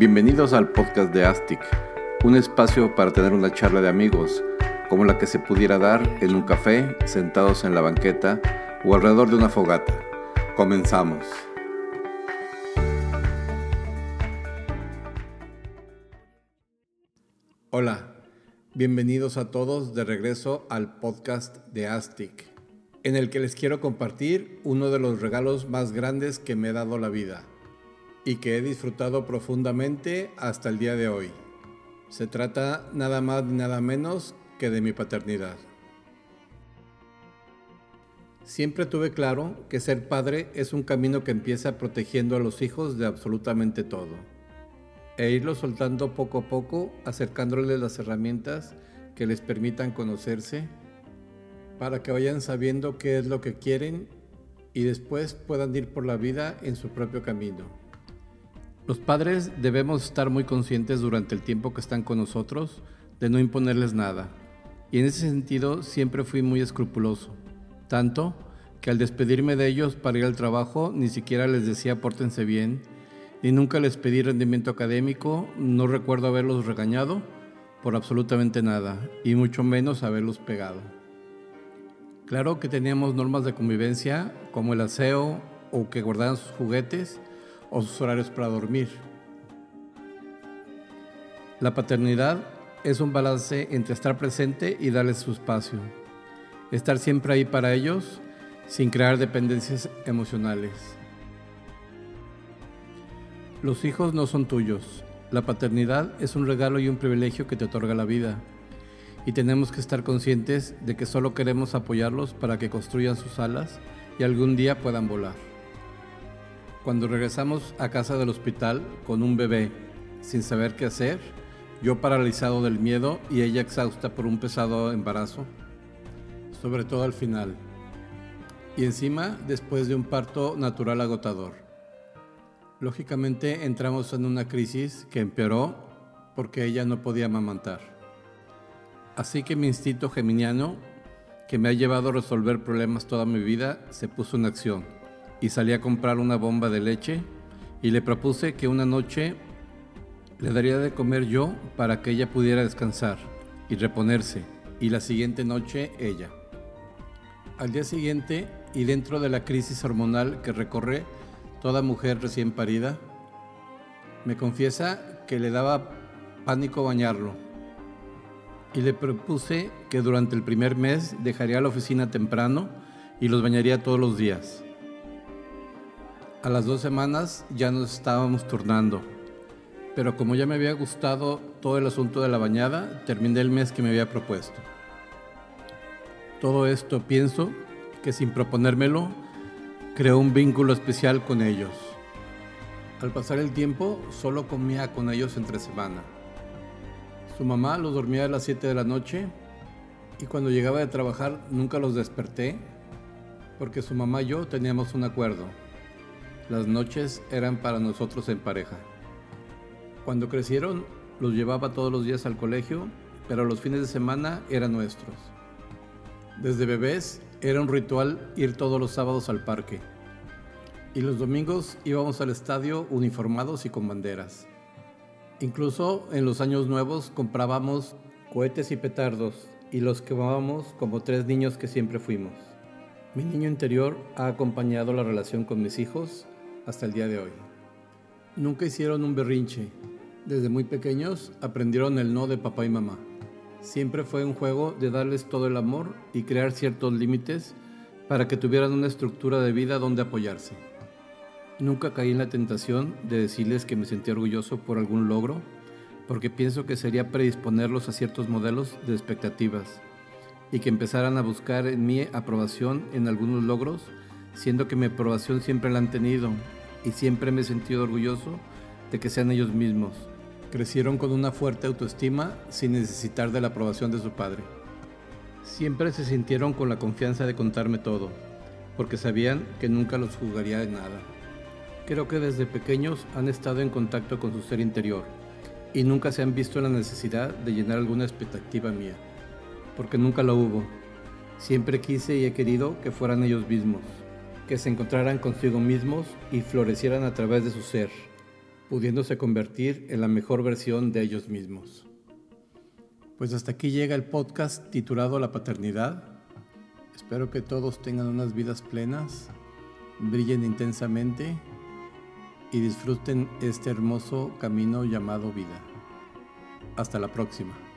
Bienvenidos al podcast de Astic, un espacio para tener una charla de amigos, como la que se pudiera dar en un café, sentados en la banqueta o alrededor de una fogata. Comenzamos. Hola, bienvenidos a todos de regreso al podcast de Astic, en el que les quiero compartir uno de los regalos más grandes que me ha dado la vida y que he disfrutado profundamente hasta el día de hoy. Se trata nada más ni nada menos que de mi paternidad. Siempre tuve claro que ser padre es un camino que empieza protegiendo a los hijos de absolutamente todo e irlos soltando poco a poco, acercándoles las herramientas que les permitan conocerse para que vayan sabiendo qué es lo que quieren y después puedan ir por la vida en su propio camino. Los padres debemos estar muy conscientes durante el tiempo que están con nosotros de no imponerles nada. Y en ese sentido siempre fui muy escrupuloso. Tanto que al despedirme de ellos para ir al trabajo ni siquiera les decía pórtense bien y nunca les pedí rendimiento académico, no recuerdo haberlos regañado por absolutamente nada, y mucho menos haberlos pegado. Claro que teníamos normas de convivencia, como el aseo o que guardaran sus juguetes o sus horarios para dormir. La paternidad es un balance entre estar presente y darles su espacio. Estar siempre ahí para ellos sin crear dependencias emocionales. Los hijos no son tuyos. La paternidad es un regalo y un privilegio que te otorga la vida. Y tenemos que estar conscientes de que solo queremos apoyarlos para que construyan sus alas y algún día puedan volar. Cuando regresamos a casa del hospital con un bebé sin saber qué hacer, yo paralizado del miedo y ella exhausta por un pesado embarazo, sobre todo al final. Y encima después de un parto natural agotador. Lógicamente entramos en una crisis que empeoró porque ella no podía amamantar. Así que mi instinto geminiano, que me ha llevado a resolver problemas toda mi vida, se puso en acción y salí a comprar una bomba de leche y le propuse que una noche le daría de comer yo para que ella pudiera descansar y reponerse y la siguiente noche ella. Al día siguiente y dentro de la crisis hormonal que recorre toda mujer recién parida, me confiesa que le daba pánico bañarlo y le propuse que durante el primer mes dejaría la oficina temprano y los bañaría todos los días. A las dos semanas ya nos estábamos turnando, pero como ya me había gustado todo el asunto de la bañada, terminé el mes que me había propuesto. Todo esto pienso que sin proponérmelo creó un vínculo especial con ellos. Al pasar el tiempo, solo comía con ellos entre semana. Su mamá los dormía a las 7 de la noche y cuando llegaba de trabajar nunca los desperté porque su mamá y yo teníamos un acuerdo. Las noches eran para nosotros en pareja. Cuando crecieron, los llevaba todos los días al colegio, pero los fines de semana eran nuestros. Desde bebés era un ritual ir todos los sábados al parque. Y los domingos íbamos al estadio uniformados y con banderas. Incluso en los años nuevos comprábamos cohetes y petardos y los quemábamos como tres niños que siempre fuimos. Mi niño interior ha acompañado la relación con mis hijos hasta el día de hoy. Nunca hicieron un berrinche. Desde muy pequeños aprendieron el no de papá y mamá. Siempre fue un juego de darles todo el amor y crear ciertos límites para que tuvieran una estructura de vida donde apoyarse. Nunca caí en la tentación de decirles que me sentía orgulloso por algún logro, porque pienso que sería predisponerlos a ciertos modelos de expectativas y que empezaran a buscar en mí aprobación en algunos logros, siendo que mi aprobación siempre la han tenido y siempre me he sentido orgulloso de que sean ellos mismos Crecieron con una fuerte autoestima sin necesitar de la aprobación de su padre. Siempre se sintieron con la confianza de contarme todo, porque sabían que nunca los juzgaría de nada. Creo que desde pequeños han estado en contacto con su ser interior y nunca se han visto la necesidad de llenar alguna expectativa mía, porque nunca lo hubo. Siempre quise y he querido que fueran ellos mismos, que se encontraran consigo mismos y florecieran a través de su ser pudiéndose convertir en la mejor versión de ellos mismos. Pues hasta aquí llega el podcast titulado La paternidad. Espero que todos tengan unas vidas plenas, brillen intensamente y disfruten este hermoso camino llamado vida. Hasta la próxima.